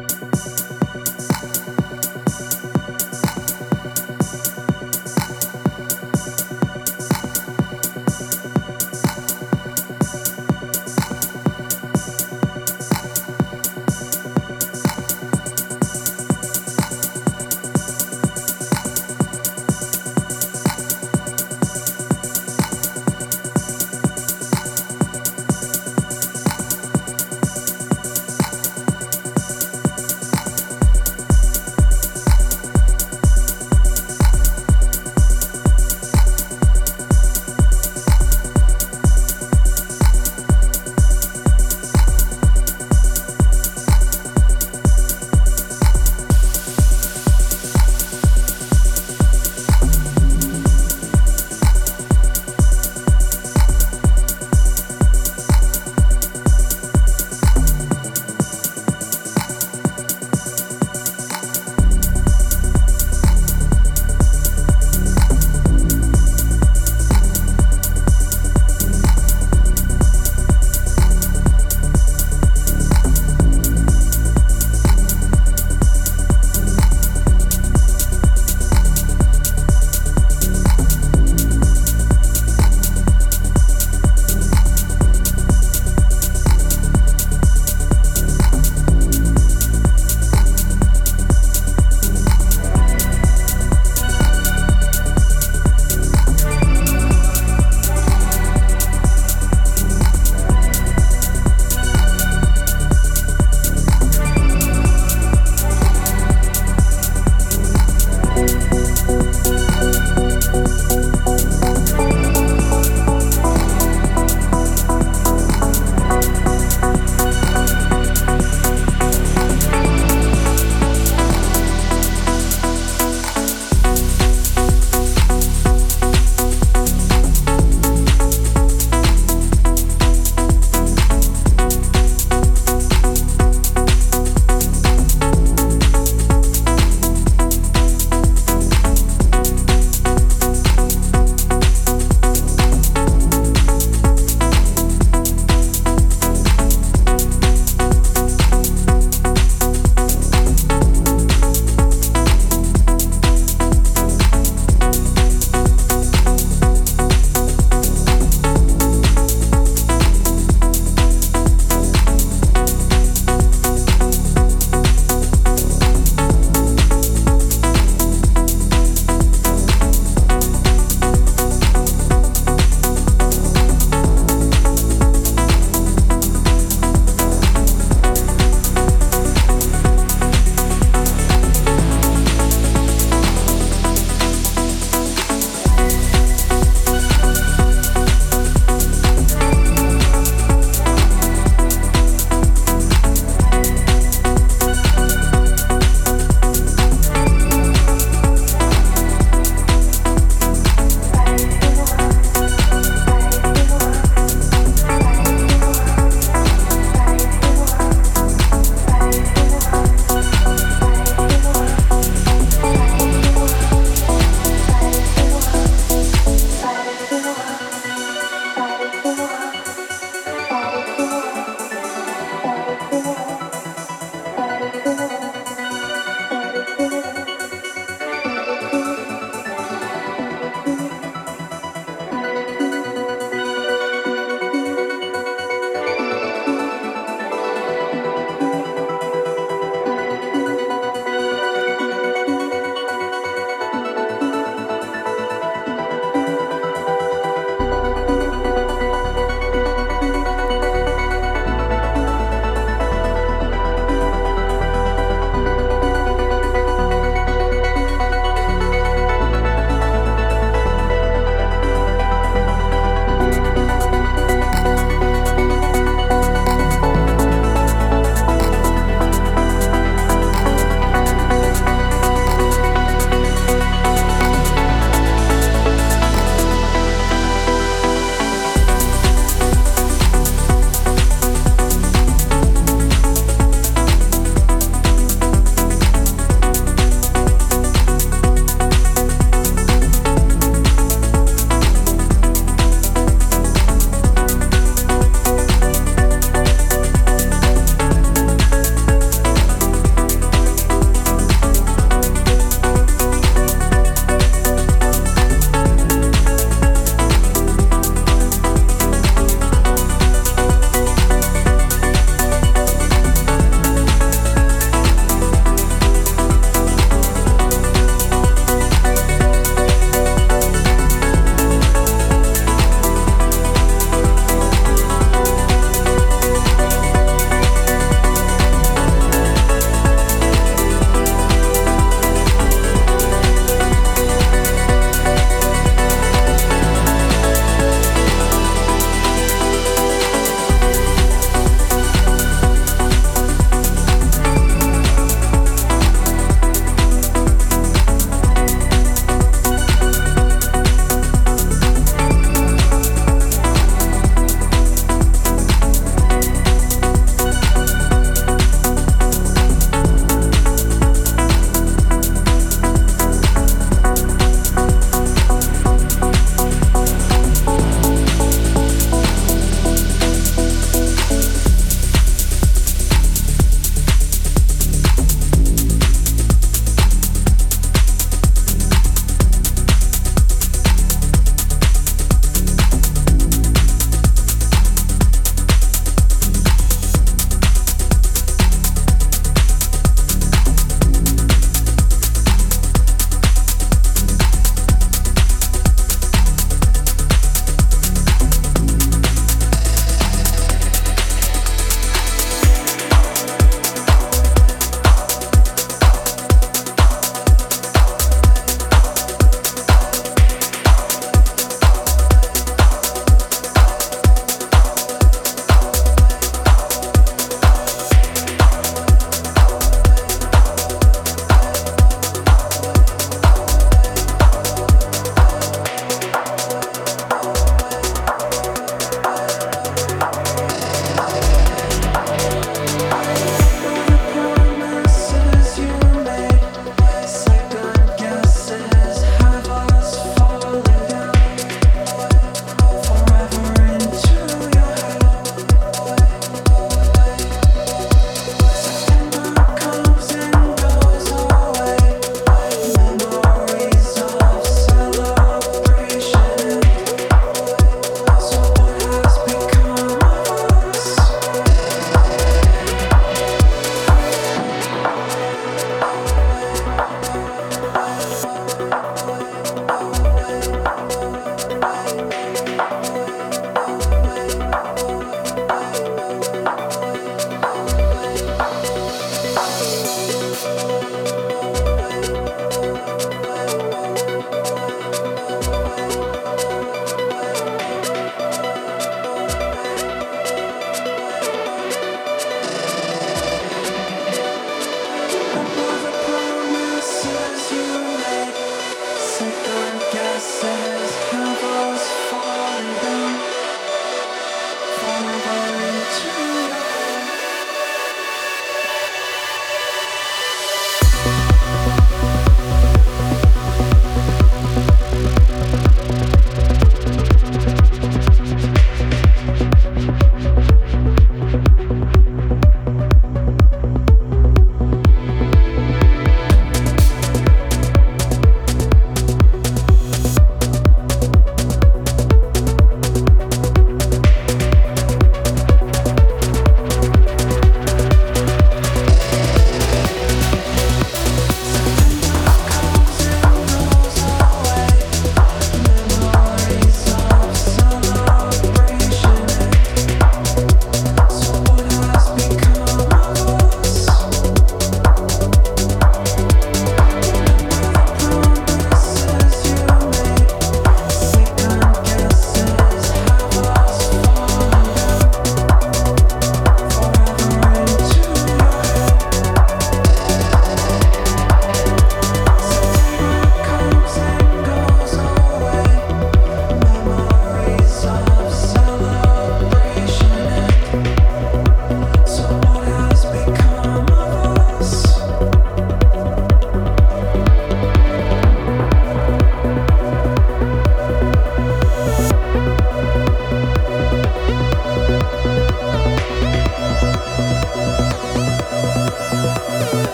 Bye.